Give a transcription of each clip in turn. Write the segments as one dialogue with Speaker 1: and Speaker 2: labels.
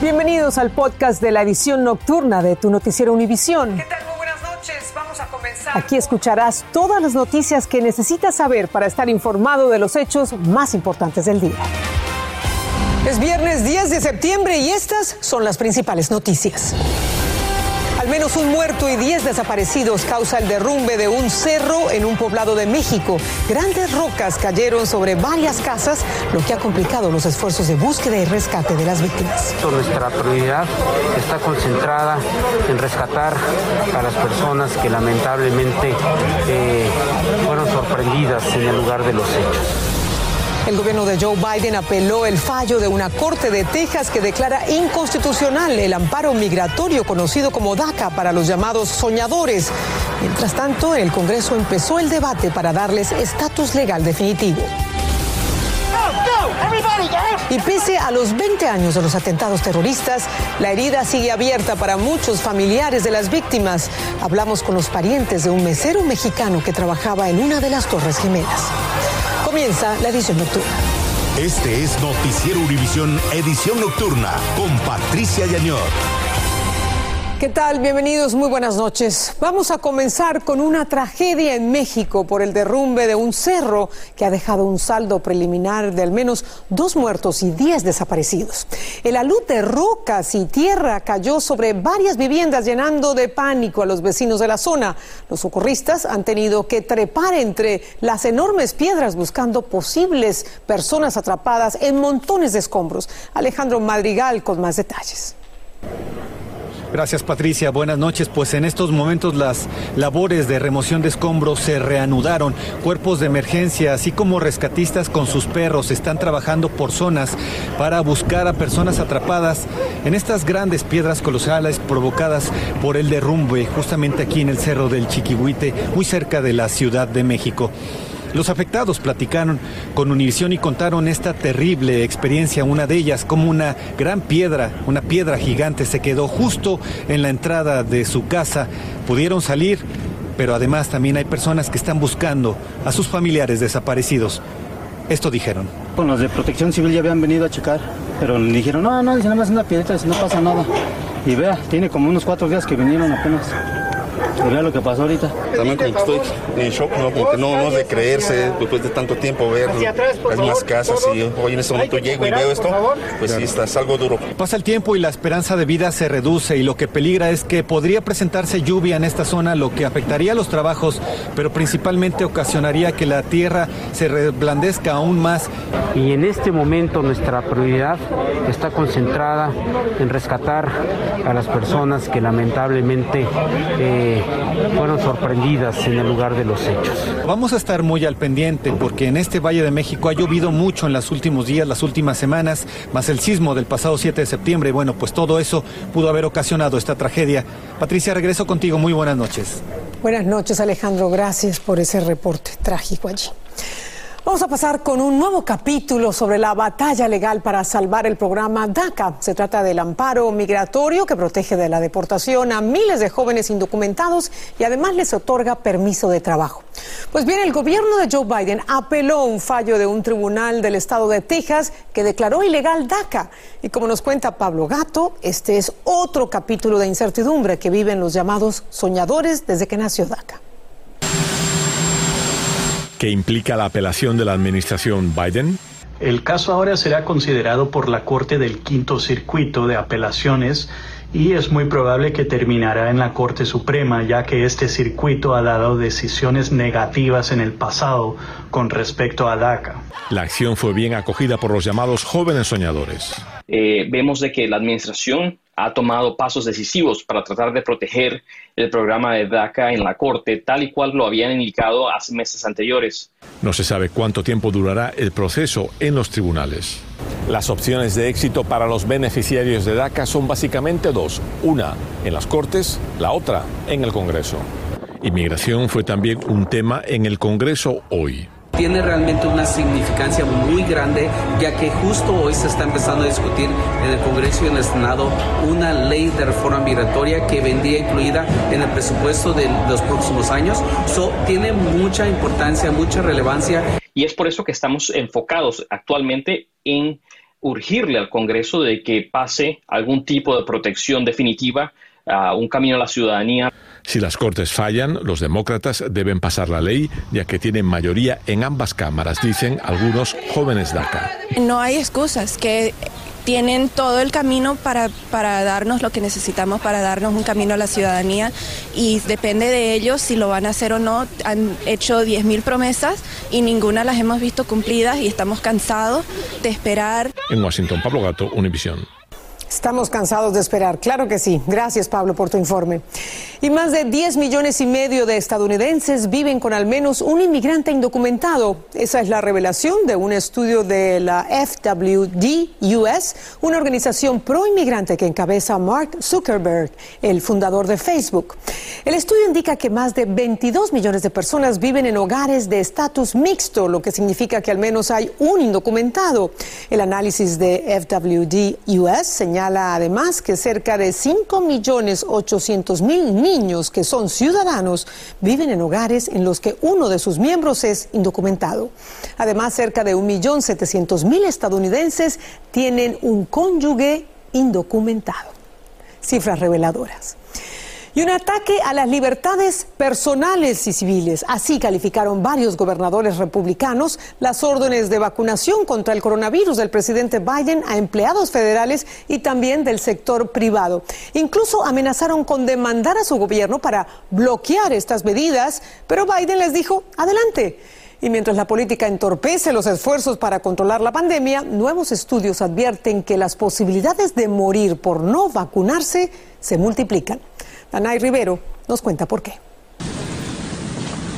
Speaker 1: Bienvenidos al podcast de la edición nocturna de tu noticiero Univisión.
Speaker 2: ¿Qué tal? Muy buenas noches. Vamos a comenzar.
Speaker 1: Aquí escucharás todas las noticias que necesitas saber para estar informado de los hechos más importantes del día. Es viernes 10 de septiembre y estas son las principales noticias. Al menos un muerto y 10 desaparecidos causa el derrumbe de un cerro en un poblado de México. Grandes rocas cayeron sobre varias casas, lo que ha complicado los esfuerzos de búsqueda y rescate de las víctimas.
Speaker 3: Nuestra prioridad está concentrada en rescatar a las personas que lamentablemente eh, fueron sorprendidas en el lugar de los hechos.
Speaker 1: El gobierno de Joe Biden apeló el fallo de una corte de Texas que declara inconstitucional el amparo migratorio conocido como DACA para los llamados soñadores. Mientras tanto, el Congreso empezó el debate para darles estatus legal definitivo. Y pese a los 20 años de los atentados terroristas, la herida sigue abierta para muchos familiares de las víctimas. Hablamos con los parientes de un mesero mexicano que trabajaba en una de las Torres Gemelas. Comienza la edición nocturna.
Speaker 4: Este es Noticiero Univisión Edición Nocturna con Patricia Yañor.
Speaker 1: ¿Qué tal? Bienvenidos, muy buenas noches. Vamos a comenzar con una tragedia en México por el derrumbe de un cerro que ha dejado un saldo preliminar de al menos dos muertos y diez desaparecidos. El alud de rocas y tierra cayó sobre varias viviendas llenando de pánico a los vecinos de la zona. Los socorristas han tenido que trepar entre las enormes piedras buscando posibles personas atrapadas en montones de escombros. Alejandro Madrigal con más detalles.
Speaker 5: Gracias Patricia, buenas noches. Pues en estos momentos las labores de remoción de escombros se reanudaron. Cuerpos de emergencia, así como rescatistas con sus perros, están trabajando por zonas para buscar a personas atrapadas en estas grandes piedras colosales provocadas por el derrumbe justamente aquí en el Cerro del Chiquihuite, muy cerca de la Ciudad de México. Los afectados platicaron con Univisión y contaron esta terrible experiencia, una de ellas como una gran piedra, una piedra gigante se quedó justo en la entrada de su casa. Pudieron salir, pero además también hay personas que están buscando a sus familiares desaparecidos. Esto dijeron.
Speaker 6: Con los de protección civil ya habían venido a checar, pero le dijeron, no, no, dice nada más una piedrita, si no pasa nada. Y vea, tiene como unos cuatro días que vinieron apenas. Y vea lo que pasó ahorita.
Speaker 7: También como que estoy en shock, ¿no? Como que no, no es de creerse después de tanto tiempo ver las mismas casas y hoy en este momento llego y veo esto, pues sí, está, es algo duro.
Speaker 5: Pasa el tiempo y la esperanza de vida se reduce y lo que peligra es que podría presentarse lluvia en esta zona, lo que afectaría los trabajos, pero principalmente ocasionaría que la tierra se reblandezca aún más.
Speaker 3: Y en este momento nuestra prioridad está concentrada en rescatar a las personas que lamentablemente eh, fueron sorprendidas en el lugar de los hechos.
Speaker 5: Vamos a estar muy al pendiente porque en este Valle de México ha llovido mucho en los últimos días, las últimas semanas, más el sismo del pasado 7 de septiembre. Bueno, pues todo eso pudo haber ocasionado esta tragedia. Patricia, regreso contigo. Muy buenas noches.
Speaker 1: Buenas noches, Alejandro. Gracias por ese reporte trágico allí. Vamos a pasar con un nuevo capítulo sobre la batalla legal para salvar el programa DACA. Se trata del amparo migratorio que protege de la deportación a miles de jóvenes indocumentados y además les otorga permiso de trabajo. Pues bien, el gobierno de Joe Biden apeló un fallo de un tribunal del estado de Texas que declaró ilegal DACA. Y como nos cuenta Pablo Gato, este es otro capítulo de incertidumbre que viven los llamados soñadores desde que nació DACA
Speaker 8: que implica la apelación de la administración Biden?
Speaker 9: El caso ahora será considerado por la Corte del Quinto Circuito de Apelaciones y es muy probable que terminará en la Corte Suprema, ya que este circuito ha dado decisiones negativas en el pasado con respecto a DACA.
Speaker 8: La acción fue bien acogida por los llamados jóvenes soñadores.
Speaker 10: Eh, vemos de que la administración ha tomado pasos decisivos para tratar de proteger el programa de DACA en la Corte, tal y cual lo habían indicado hace meses anteriores.
Speaker 8: No se sabe cuánto tiempo durará el proceso en los tribunales. Las opciones de éxito para los beneficiarios de DACA son básicamente dos. Una en las Cortes, la otra en el Congreso. Inmigración fue también un tema en el Congreso hoy
Speaker 11: tiene realmente una significancia muy grande, ya que justo hoy se está empezando a discutir en el Congreso y en el Senado una ley de reforma migratoria que vendría incluida en el presupuesto de los próximos años. So, tiene mucha importancia, mucha relevancia.
Speaker 10: Y es por eso que estamos enfocados actualmente en urgirle al Congreso de que pase algún tipo de protección definitiva a un camino a la ciudadanía.
Speaker 8: Si las Cortes fallan, los demócratas deben pasar la ley, ya que tienen mayoría en ambas cámaras, dicen algunos jóvenes DACA.
Speaker 12: No hay excusas, que tienen todo el camino para, para darnos lo que necesitamos, para darnos un camino a la ciudadanía y depende de ellos si lo van a hacer o no. Han hecho 10.000 promesas y ninguna las hemos visto cumplidas y estamos cansados de esperar.
Speaker 8: En Washington, Pablo Gato, Univisión.
Speaker 1: Estamos cansados de esperar, claro que sí. Gracias, Pablo, por tu informe. Y más de 10 millones y medio de estadounidenses viven con al menos un inmigrante indocumentado. Esa es la revelación de un estudio de la FWD US, una organización pro inmigrante que encabeza Mark Zuckerberg, el fundador de Facebook. El estudio indica que más de 22 millones de personas viven en hogares de estatus mixto, lo que significa que al menos hay un indocumentado. El análisis de FWD US señala además que cerca de 5 millones 800 mil niños que son ciudadanos viven en hogares en los que uno de sus miembros es indocumentado. Además, cerca de 1.700.000 estadounidenses tienen un cónyuge indocumentado. Cifras reveladoras y un ataque a las libertades personales y civiles. Así calificaron varios gobernadores republicanos las órdenes de vacunación contra el coronavirus del presidente Biden a empleados federales y también del sector privado. Incluso amenazaron con demandar a su gobierno para bloquear estas medidas, pero Biden les dijo, adelante. Y mientras la política entorpece los esfuerzos para controlar la pandemia, nuevos estudios advierten que las posibilidades de morir por no vacunarse se multiplican. Anay Rivero nos cuenta por qué.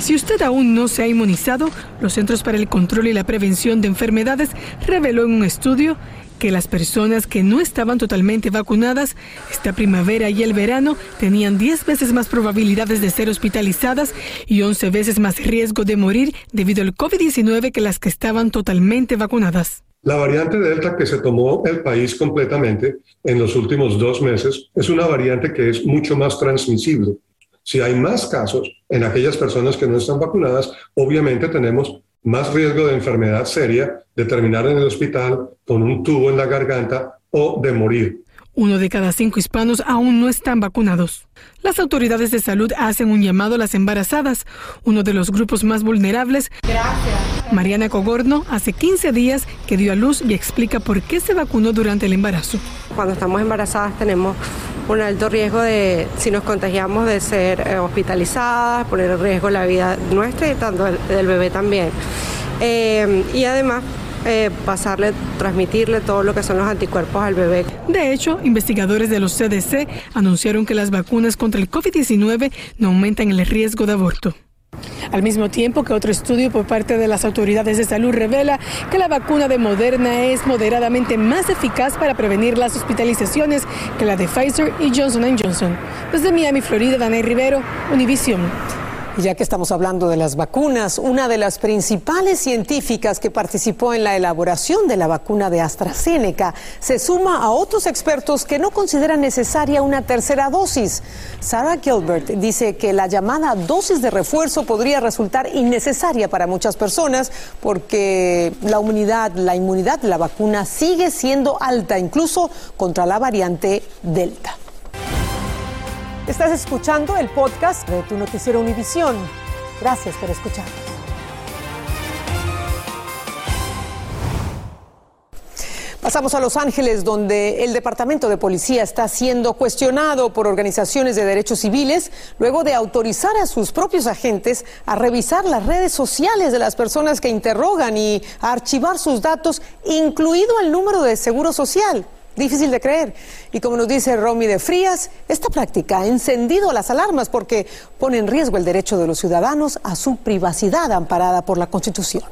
Speaker 13: Si usted aún no se ha inmunizado, los Centros para el Control y la Prevención de Enfermedades reveló en un estudio que las personas que no estaban totalmente vacunadas esta primavera y el verano tenían 10 veces más probabilidades de ser hospitalizadas y 11 veces más riesgo de morir debido al COVID-19 que las que estaban totalmente vacunadas.
Speaker 14: La variante Delta que se tomó el país completamente en los últimos dos meses es una variante que es mucho más transmisible. Si hay más casos en aquellas personas que no están vacunadas, obviamente tenemos más riesgo de enfermedad seria, de terminar en el hospital con un tubo en la garganta o de morir.
Speaker 13: Uno de cada cinco hispanos aún no están vacunados. Las autoridades de salud hacen un llamado a las embarazadas, uno de los grupos más vulnerables. Gracias. Mariana Cogorno hace 15 días que dio a luz y explica por qué se vacunó durante el embarazo.
Speaker 15: Cuando estamos embarazadas tenemos un alto riesgo de, si nos contagiamos, de ser eh, hospitalizadas, poner en riesgo la vida nuestra y tanto del bebé también. Eh, y además eh, pasarle, transmitirle todo lo que son los anticuerpos al bebé.
Speaker 13: De hecho, investigadores de los CDC anunciaron que las vacunas contra el COVID-19 no aumentan el riesgo de aborto. Al mismo tiempo que otro estudio por parte de las autoridades de salud revela que la vacuna de Moderna es moderadamente más eficaz para prevenir las hospitalizaciones que la de Pfizer y Johnson Johnson. Desde Miami, Florida, Daniel Rivero, Univision.
Speaker 1: Ya que estamos hablando de las vacunas, una de las principales científicas que participó en la elaboración de la vacuna de AstraZeneca se suma a otros expertos que no consideran necesaria una tercera dosis. Sarah Gilbert dice que la llamada dosis de refuerzo podría resultar innecesaria para muchas personas porque la inmunidad, la inmunidad de la vacuna sigue siendo alta, incluso contra la variante Delta. Estás escuchando el podcast de tu noticiero Univisión. Gracias por escucharnos. Pasamos a Los Ángeles, donde el Departamento de Policía está siendo cuestionado por organizaciones de derechos civiles luego de autorizar a sus propios agentes a revisar las redes sociales de las personas que interrogan y a archivar sus datos, incluido el número de seguro social. Difícil de creer. Y como nos dice Romy de Frías, esta práctica ha encendido las alarmas porque pone en riesgo el derecho de los ciudadanos a su privacidad amparada por la Constitución.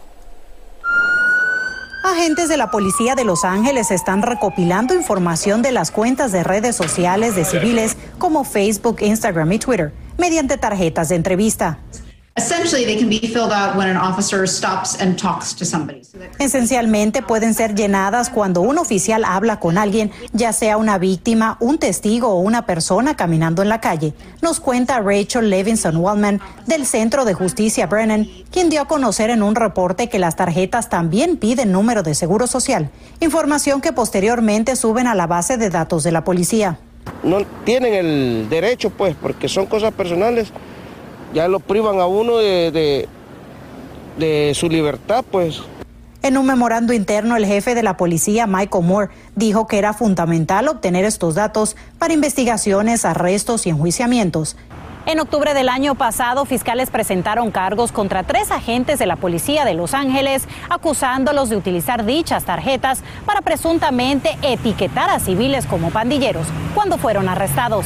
Speaker 16: Agentes de la Policía de Los Ángeles están recopilando información de las cuentas de redes sociales de civiles como Facebook, Instagram y Twitter mediante tarjetas de entrevista. Esencialmente pueden ser llenadas cuando un oficial habla con alguien, ya sea una víctima, un testigo o una persona caminando en la calle. Nos cuenta Rachel Levinson Wallman del Centro de Justicia Brennan, quien dio a conocer en un reporte que las tarjetas también piden número de seguro social, información que posteriormente suben a la base de datos de la policía.
Speaker 17: No tienen el derecho, pues, porque son cosas personales ya lo privan a uno de, de, su libertad, pues.
Speaker 16: En un memorando interno, el jefe de la policía, Michael Moore, dijo que era fundamental obtener estos datos para investigaciones, arrestos y enjuiciamientos. En octubre del año pasado, fiscales presentaron cargos contra tres agentes de la policía de Los Ángeles, acusándolos de utilizar dichas tarjetas para presuntamente etiquetar a civiles como pandilleros cuando fueron arrestados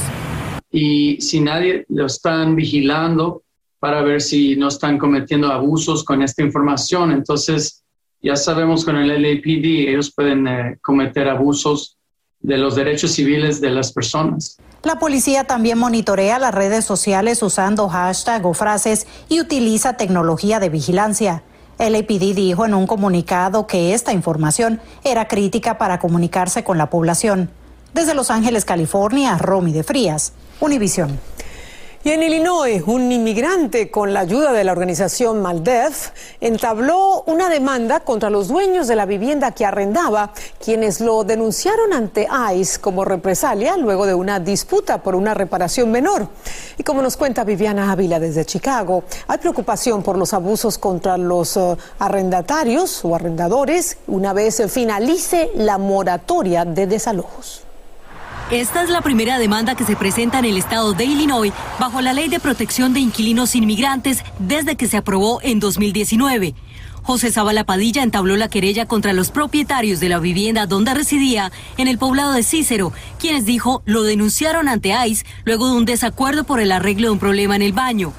Speaker 9: y si nadie lo están vigilando para ver si no están cometiendo abusos con esta información. Entonces, ya sabemos con el LAPD, ellos pueden eh, cometer abusos de los derechos civiles de las personas.
Speaker 16: La policía también monitorea las redes sociales usando hashtag o frases y utiliza tecnología de vigilancia. El LAPD dijo en un comunicado que esta información era crítica para comunicarse con la población. Desde Los Ángeles, California, Romy de Frías, Univisión.
Speaker 1: Y en Illinois, un inmigrante con la ayuda de la organización Maldef entabló una demanda contra los dueños de la vivienda que arrendaba, quienes lo denunciaron ante ICE como represalia luego de una disputa por una reparación menor. Y como nos cuenta Viviana Ávila desde Chicago, hay preocupación por los abusos contra los eh, arrendatarios o arrendadores una vez finalice la moratoria de desalojos.
Speaker 18: Esta es la primera demanda que se presenta en el estado de Illinois bajo la Ley de Protección de Inquilinos Inmigrantes desde que se aprobó en 2019. José Zavala Padilla entabló la querella contra los propietarios de la vivienda donde residía en el poblado de Cícero, quienes dijo lo denunciaron ante ICE luego de un desacuerdo por el arreglo de un problema en el baño.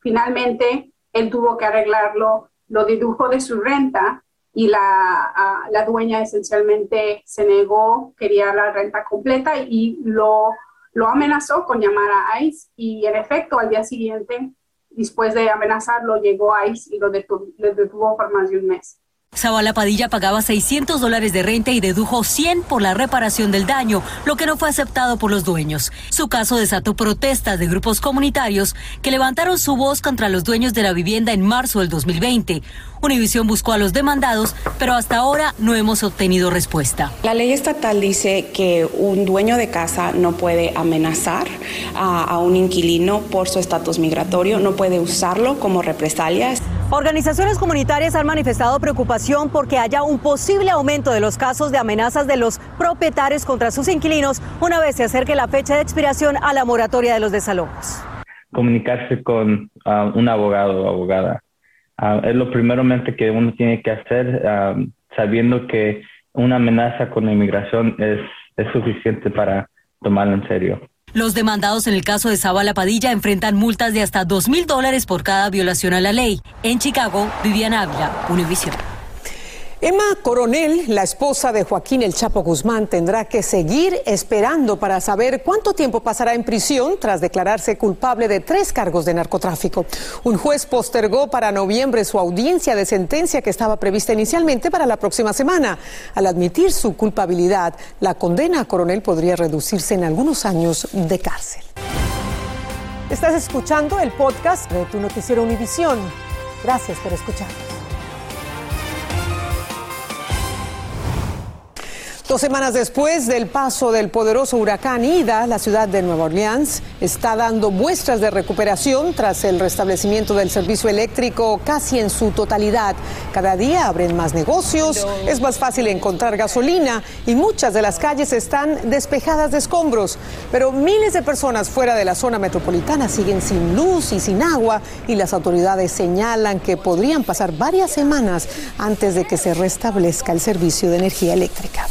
Speaker 19: Finalmente, él tuvo que arreglarlo, lo dedujo de su renta y la, la dueña esencialmente se negó, quería la renta completa y lo, lo amenazó con llamar a ICE y en efecto al día siguiente, después de amenazarlo, llegó ICE y detuvo, lo detuvo por más de un mes.
Speaker 18: Zavala Padilla pagaba 600 dólares de renta y dedujo 100 por la reparación del daño, lo que no fue aceptado por los dueños. Su caso desató protestas de grupos comunitarios que levantaron su voz contra los dueños de la vivienda en marzo del 2020. Univisión buscó a los demandados, pero hasta ahora no hemos obtenido respuesta.
Speaker 20: La ley estatal dice que un dueño de casa no puede amenazar a, a un inquilino por su estatus migratorio, no puede usarlo como represalias.
Speaker 18: Organizaciones comunitarias han manifestado preocupación porque haya un posible aumento de los casos de amenazas de los propietarios contra sus inquilinos una vez se acerque la fecha de expiración a la moratoria de los desalojos.
Speaker 21: Comunicarse con uh, un abogado o abogada Ah, es lo primeramente que uno tiene que hacer ah, sabiendo que una amenaza con la inmigración es, es suficiente para tomarlo en serio.
Speaker 18: Los demandados en el caso de Zavala Padilla enfrentan multas de hasta dos mil dólares por cada violación a la ley. En Chicago, Viviana Ávila, Univision.
Speaker 1: Emma Coronel, la esposa de Joaquín El Chapo Guzmán, tendrá que seguir esperando para saber cuánto tiempo pasará en prisión tras declararse culpable de tres cargos de narcotráfico. Un juez postergó para noviembre su audiencia de sentencia que estaba prevista inicialmente para la próxima semana. Al admitir su culpabilidad, la condena a Coronel podría reducirse en algunos años de cárcel. Estás escuchando el podcast de tu noticiero Univisión. Gracias por escucharnos. Dos semanas después del paso del poderoso huracán Ida, la ciudad de Nueva Orleans está dando muestras de recuperación tras el restablecimiento del servicio eléctrico casi en su totalidad. Cada día abren más negocios, es más fácil encontrar gasolina y muchas de las calles están despejadas de escombros. Pero miles de personas fuera de la zona metropolitana siguen sin luz y sin agua y las autoridades señalan que podrían pasar varias semanas antes de que se restablezca el servicio de energía eléctrica.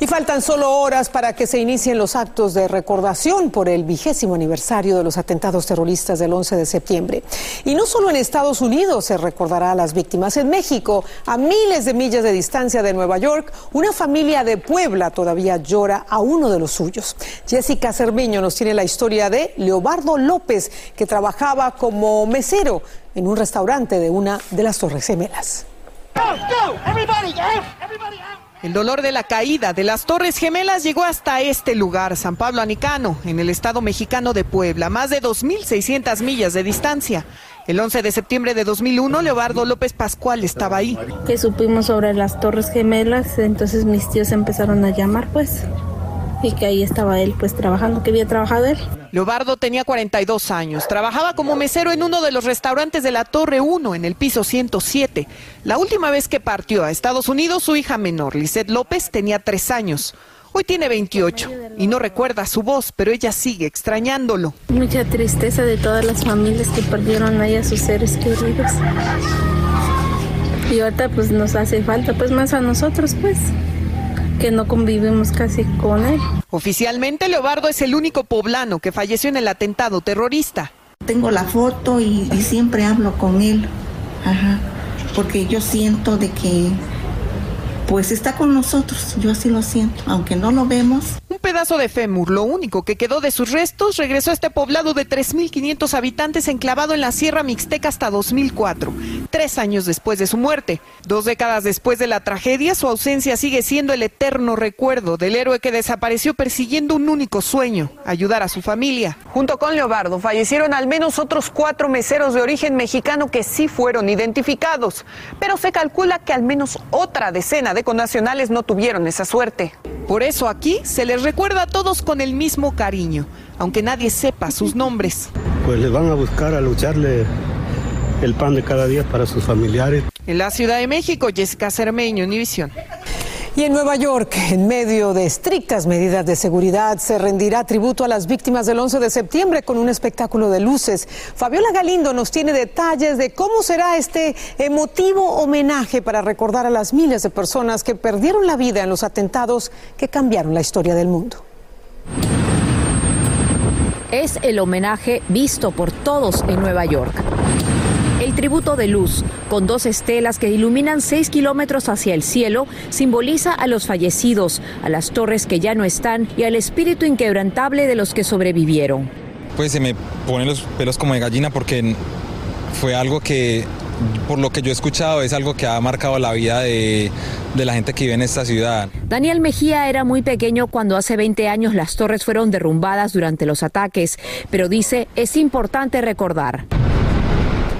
Speaker 1: Y faltan solo horas para que se inicien los actos de recordación por el vigésimo aniversario de los atentados terroristas del 11 de septiembre. Y no solo en Estados Unidos se recordará a las víctimas. En México, a miles de millas de distancia de Nueva York, una familia de Puebla todavía llora a uno de los suyos. Jessica Cermeño nos tiene la historia de Leobardo López, que trabajaba como mesero en un restaurante de una de las Torres Gemelas.
Speaker 22: El dolor de la caída de las Torres Gemelas llegó hasta este lugar, San Pablo Anicano, en el estado mexicano de Puebla, más de 2.600 millas de distancia. El 11 de septiembre de 2001, Leobardo López Pascual estaba ahí.
Speaker 23: Que supimos sobre las Torres Gemelas, entonces mis tíos empezaron a llamar, pues y que ahí estaba él pues trabajando, que había trabajado él.
Speaker 22: Leobardo tenía 42 años, trabajaba como mesero en uno de los restaurantes de la Torre 1 en el piso 107. La última vez que partió a Estados Unidos su hija menor, Lisette López, tenía 3 años. Hoy tiene 28 y no recuerda su voz, pero ella sigue extrañándolo.
Speaker 23: Mucha tristeza de todas las familias que perdieron ahí a sus seres queridos. Y ahorita pues nos hace falta pues más a nosotros pues que no convivimos casi con él.
Speaker 22: Oficialmente, Leobardo es el único poblano que falleció en el atentado terrorista.
Speaker 24: Tengo la foto y, y siempre hablo con él, Ajá, porque yo siento de que pues está con nosotros, yo así lo siento, aunque no lo vemos.
Speaker 22: Pedazo de fémur, lo único que quedó de sus restos, regresó a este poblado de 3.500 habitantes enclavado en la Sierra Mixteca hasta 2004, tres años después de su muerte. Dos décadas después de la tragedia, su ausencia sigue siendo el eterno recuerdo del héroe que desapareció persiguiendo un único sueño, ayudar a su familia. Junto con Leobardo, fallecieron al menos otros cuatro meseros de origen mexicano que sí fueron identificados, pero se calcula que al menos otra decena de connacionales no tuvieron esa suerte. Por eso aquí se les recuerda a todos con el mismo cariño, aunque nadie sepa sus nombres.
Speaker 25: Pues les van a buscar a lucharle el pan de cada día para sus familiares.
Speaker 22: En la Ciudad de México, Jessica Cermeño, Univisión.
Speaker 1: Y en Nueva York, en medio de estrictas medidas de seguridad, se rendirá tributo a las víctimas del 11 de septiembre con un espectáculo de luces. Fabiola Galindo nos tiene detalles de cómo será este emotivo homenaje para recordar a las miles de personas que perdieron la vida en los atentados que cambiaron la historia del mundo.
Speaker 26: Es el homenaje visto por todos en Nueva York. El tributo de luz, con dos estelas que iluminan seis kilómetros hacia el cielo, simboliza a los fallecidos, a las torres que ya no están y al espíritu inquebrantable de los que sobrevivieron.
Speaker 27: Pues se me ponen los pelos como de gallina porque fue algo que, por lo que yo he escuchado, es algo que ha marcado la vida de, de la gente que vive en esta ciudad.
Speaker 26: Daniel Mejía era muy pequeño cuando hace 20 años las torres fueron derrumbadas durante los ataques, pero dice es importante recordar.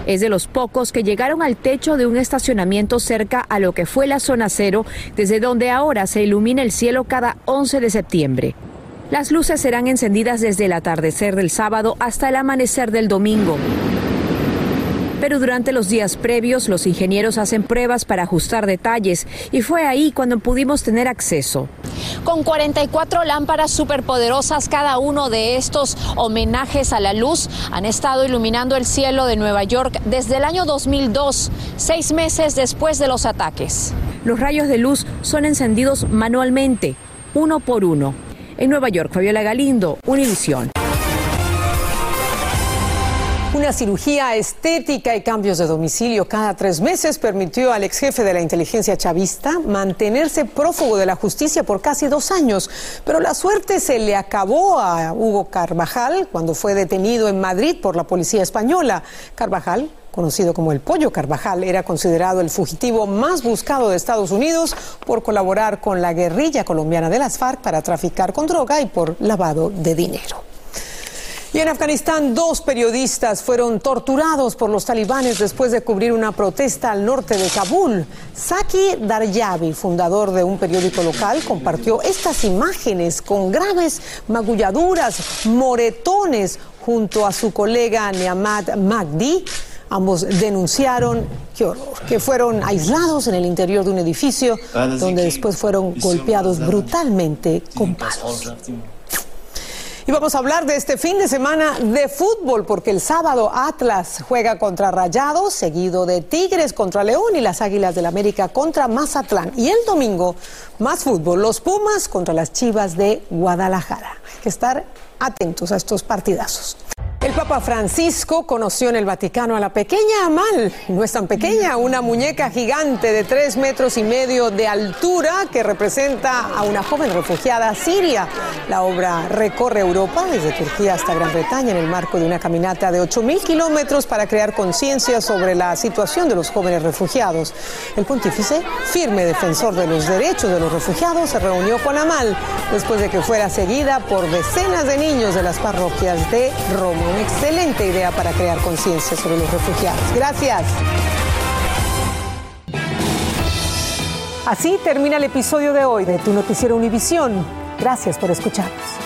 Speaker 26: Es de los pocos que llegaron al techo de un estacionamiento cerca a lo que fue la zona cero, desde donde ahora se ilumina el cielo cada 11 de septiembre. Las luces serán encendidas desde el atardecer del sábado hasta el amanecer del domingo. Pero durante los días previos los ingenieros hacen pruebas para ajustar detalles y fue ahí cuando pudimos tener acceso.
Speaker 28: Con 44 lámparas superpoderosas, cada uno de estos homenajes a la luz han estado iluminando el cielo de Nueva York desde el año 2002, seis meses después de los ataques.
Speaker 26: Los rayos de luz son encendidos manualmente, uno por uno. En Nueva York, Fabiola Galindo, Univisión.
Speaker 1: Una cirugía estética y cambios de domicilio cada tres meses permitió al ex jefe de la inteligencia chavista mantenerse prófugo de la justicia por casi dos años. Pero la suerte se le acabó a Hugo Carvajal cuando fue detenido en Madrid por la policía española. Carvajal conocido como el Pollo Carvajal, era considerado el fugitivo más buscado de Estados Unidos por colaborar con la guerrilla colombiana de las FARC para traficar con droga y por lavado de dinero. Y en Afganistán, dos periodistas fueron torturados por los talibanes después de cubrir una protesta al norte de Kabul. Saki Daryabi, fundador de un periódico local, compartió estas imágenes con graves magulladuras, moretones, junto a su colega Niamad Magdi. Ambos denunciaron que fueron aislados en el interior de un edificio donde después fueron golpeados brutalmente con palos. Y vamos a hablar de este fin de semana de fútbol, porque el sábado Atlas juega contra Rayados, seguido de Tigres contra León y las Águilas del América contra Mazatlán. Y el domingo, más fútbol, los Pumas contra las Chivas de Guadalajara. Hay que estar atentos a estos partidazos. El Papa Francisco conoció en el Vaticano a la pequeña Amal, no es tan pequeña, una muñeca gigante de tres metros y medio de altura que representa a una joven refugiada siria. La obra recorre Europa, desde Turquía hasta Gran Bretaña, en el marco de una caminata de 8.000 kilómetros para crear conciencia sobre la situación de los jóvenes refugiados. El pontífice, firme defensor de los derechos de los refugiados, se reunió con Amal después de que fuera seguida por decenas de niños de las parroquias de Roma una excelente idea para crear conciencia sobre los refugiados. Gracias. Así termina el episodio de hoy de Tu Noticiero Univisión. Gracias por escucharnos.